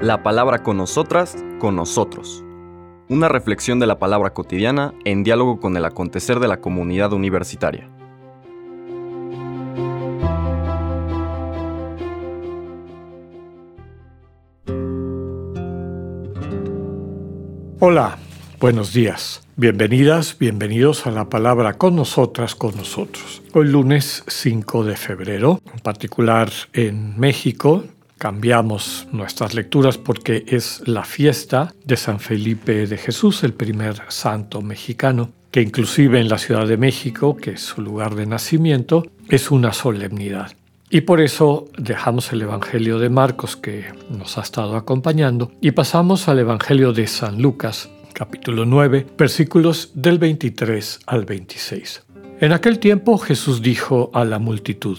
La palabra con nosotras, con nosotros. Una reflexión de la palabra cotidiana en diálogo con el acontecer de la comunidad universitaria. Hola, buenos días. Bienvenidas, bienvenidos a la palabra con nosotras, con nosotros. Hoy lunes 5 de febrero, en particular en México, cambiamos nuestras lecturas porque es la fiesta de San Felipe de Jesús, el primer santo mexicano, que inclusive en la Ciudad de México, que es su lugar de nacimiento, es una solemnidad. Y por eso dejamos el Evangelio de Marcos que nos ha estado acompañando y pasamos al Evangelio de San Lucas, capítulo 9, versículos del 23 al 26. En aquel tiempo Jesús dijo a la multitud,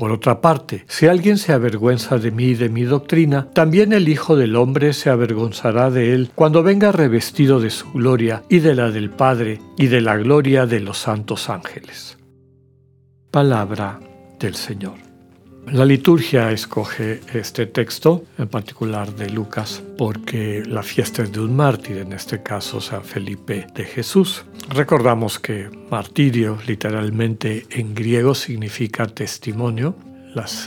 Por otra parte, si alguien se avergüenza de mí y de mi doctrina, también el Hijo del Hombre se avergonzará de él cuando venga revestido de su gloria y de la del Padre y de la gloria de los santos ángeles. Palabra del Señor. La liturgia escoge este texto, en particular de Lucas, porque la fiesta es de un mártir, en este caso San Felipe de Jesús. Recordamos que martirio literalmente en griego significa testimonio.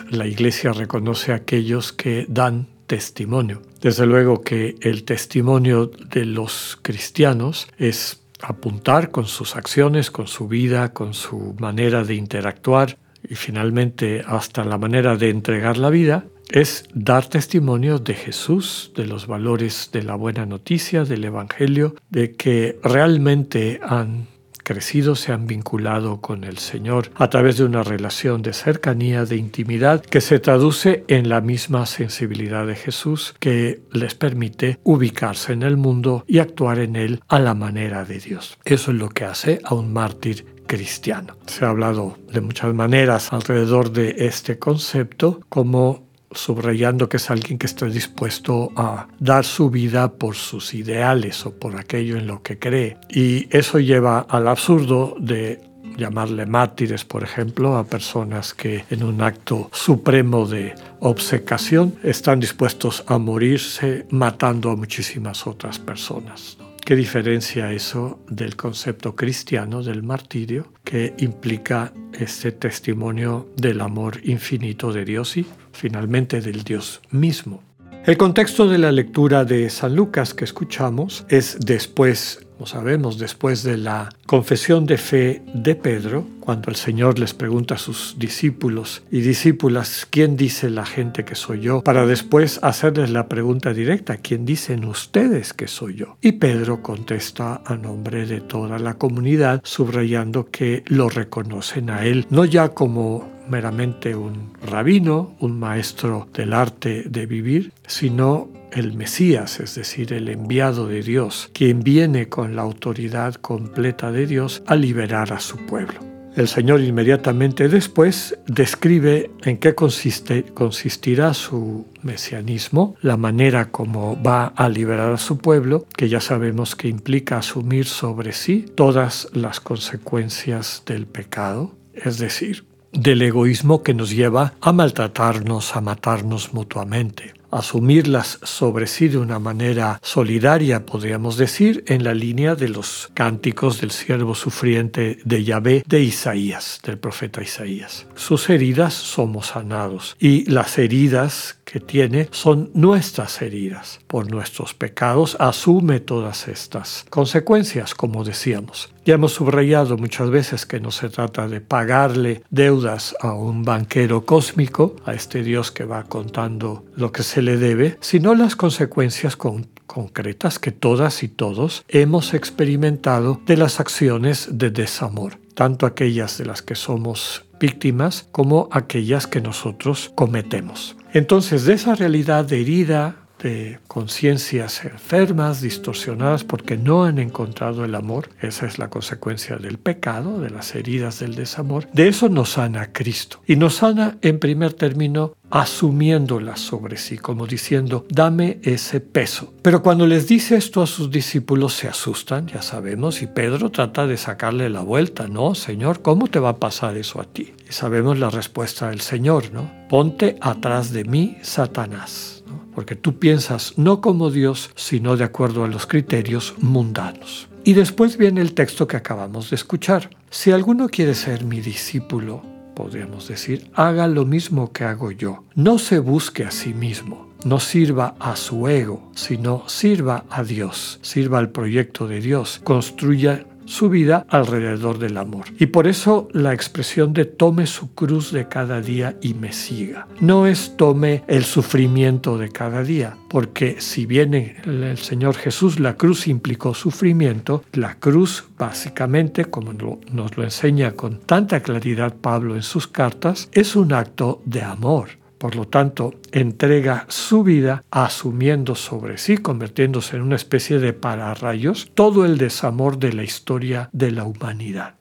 la iglesia reconoce a aquellos que dan testimonio. Desde luego que el testimonio de los cristianos es apuntar con sus acciones, con su vida, con su manera de interactuar y finalmente hasta la manera de entregar la vida, es dar testimonio de Jesús, de los valores de la buena noticia, del Evangelio, de que realmente han crecido, se han vinculado con el Señor a través de una relación de cercanía, de intimidad, que se traduce en la misma sensibilidad de Jesús que les permite ubicarse en el mundo y actuar en él a la manera de Dios. Eso es lo que hace a un mártir cristiano. Se ha hablado de muchas maneras alrededor de este concepto como subrayando que es alguien que está dispuesto a dar su vida por sus ideales o por aquello en lo que cree. Y eso lleva al absurdo de llamarle mártires, por ejemplo, a personas que en un acto supremo de obsecación están dispuestos a morirse matando a muchísimas otras personas. ¿Qué diferencia eso del concepto cristiano del martirio que implica este testimonio del amor infinito de Dios y finalmente del Dios mismo? El contexto de la lectura de San Lucas que escuchamos es después sabemos, después de la confesión de fe de Pedro, cuando el Señor les pregunta a sus discípulos y discípulas, ¿quién dice la gente que soy yo? Para después hacerles la pregunta directa, ¿quién dicen ustedes que soy yo? Y Pedro contesta a nombre de toda la comunidad, subrayando que lo reconocen a él, no ya como meramente un rabino, un maestro del arte de vivir, sino el Mesías, es decir, el enviado de Dios, quien viene con la autoridad completa de Dios a liberar a su pueblo. El Señor inmediatamente después describe en qué consistirá su mesianismo, la manera como va a liberar a su pueblo, que ya sabemos que implica asumir sobre sí todas las consecuencias del pecado, es decir, del egoísmo que nos lleva a maltratarnos, a matarnos mutuamente asumirlas sobre sí de una manera solidaria, podríamos decir, en la línea de los cánticos del siervo sufriente de Yahvé de Isaías, del profeta Isaías. Sus heridas somos sanados y las heridas que tiene son nuestras heridas. Por nuestros pecados asume todas estas consecuencias, como decíamos. Ya hemos subrayado muchas veces que no se trata de pagarle deudas a un banquero cósmico, a este Dios que va contando lo que se le debe, sino las consecuencias concretas que todas y todos hemos experimentado de las acciones de desamor, tanto aquellas de las que somos víctimas como aquellas que nosotros cometemos. Entonces, de esa realidad de herida, de conciencias enfermas, distorsionadas, porque no han encontrado el amor. Esa es la consecuencia del pecado, de las heridas del desamor. De eso nos sana Cristo. Y nos sana, en primer término, asumiéndolas sobre sí, como diciendo, dame ese peso. Pero cuando les dice esto a sus discípulos se asustan, ya sabemos, y Pedro trata de sacarle la vuelta, ¿no? Señor, ¿cómo te va a pasar eso a ti? Y sabemos la respuesta del Señor, ¿no? Ponte atrás de mí, Satanás, porque tú piensas no como Dios, sino de acuerdo a los criterios mundanos. Y después viene el texto que acabamos de escuchar. Si alguno quiere ser mi discípulo, podríamos decir, haga lo mismo que hago yo. No se busque a sí mismo, no sirva a su ego, sino sirva a Dios, sirva al proyecto de Dios, construya su vida alrededor del amor. Y por eso la expresión de tome su cruz de cada día y me siga. No es tome el sufrimiento de cada día, porque si viene el Señor Jesús, la cruz implicó sufrimiento, la cruz básicamente, como nos lo enseña con tanta claridad Pablo en sus cartas, es un acto de amor por lo tanto, entrega su vida asumiendo sobre sí, convirtiéndose en una especie de pararrayos, todo el desamor de la historia de la humanidad.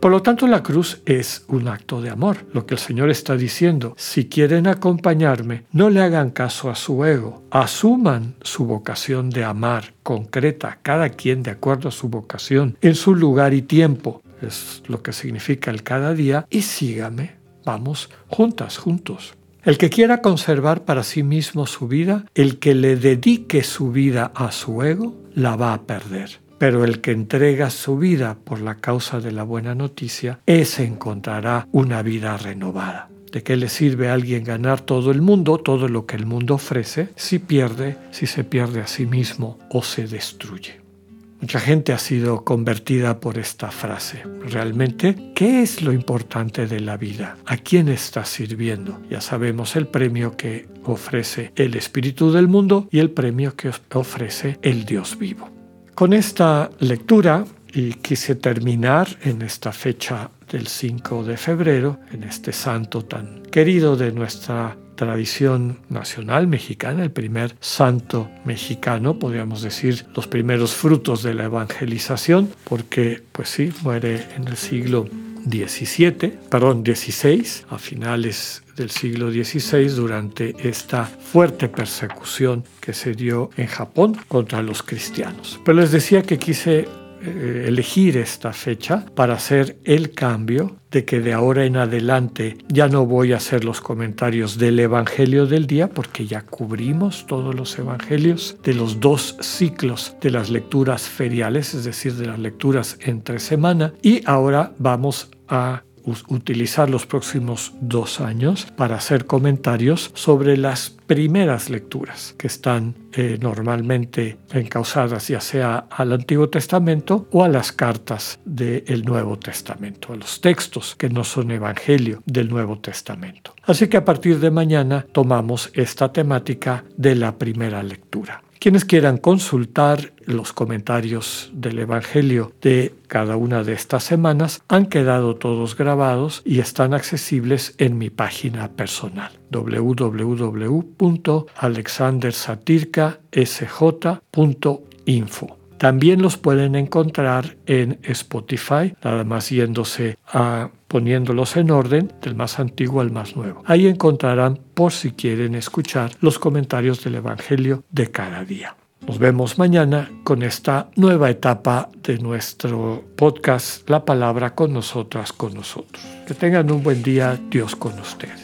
Por lo tanto, la cruz es un acto de amor. Lo que el Señor está diciendo, si quieren acompañarme, no le hagan caso a su ego, asuman su vocación de amar concreta, cada quien de acuerdo a su vocación, en su lugar y tiempo, es lo que significa el cada día, y sígame, vamos juntas, juntos. El que quiera conservar para sí mismo su vida, el que le dedique su vida a su ego, la va a perder. Pero el que entrega su vida por la causa de la buena noticia, ese encontrará una vida renovada. ¿De qué le sirve a alguien ganar todo el mundo, todo lo que el mundo ofrece, si pierde, si se pierde a sí mismo o se destruye? Mucha gente ha sido convertida por esta frase. Realmente, ¿qué es lo importante de la vida? ¿A quién está sirviendo? Ya sabemos el premio que ofrece el Espíritu del mundo y el premio que ofrece el Dios vivo. Con esta lectura, y quise terminar en esta fecha del 5 de febrero, en este santo tan querido de nuestra tradición nacional mexicana, el primer santo mexicano, podríamos decir los primeros frutos de la evangelización, porque pues sí, muere en el siglo XVII, perdón, XVI, a finales del siglo XVI, durante esta fuerte persecución que se dio en Japón contra los cristianos. Pero les decía que quise eh, elegir esta fecha para hacer el cambio de que de ahora en adelante ya no voy a hacer los comentarios del Evangelio del día porque ya cubrimos todos los Evangelios de los dos ciclos de las lecturas feriales, es decir, de las lecturas entre semana. Y ahora vamos a utilizar los próximos dos años para hacer comentarios sobre las primeras lecturas que están eh, normalmente encausadas ya sea al Antiguo Testamento o a las cartas del Nuevo Testamento, a los textos que no son evangelio del Nuevo Testamento. Así que a partir de mañana tomamos esta temática de la primera lectura. Quienes quieran consultar los comentarios del Evangelio de cada una de estas semanas han quedado todos grabados y están accesibles en mi página personal www.alexandersatirka.sj.info. También los pueden encontrar en Spotify, nada más yéndose a poniéndolos en orden del más antiguo al más nuevo. Ahí encontrarán, por si quieren escuchar, los comentarios del Evangelio de cada día. Nos vemos mañana con esta nueva etapa de nuestro podcast La palabra con nosotras, con nosotros. Que tengan un buen día, Dios con ustedes.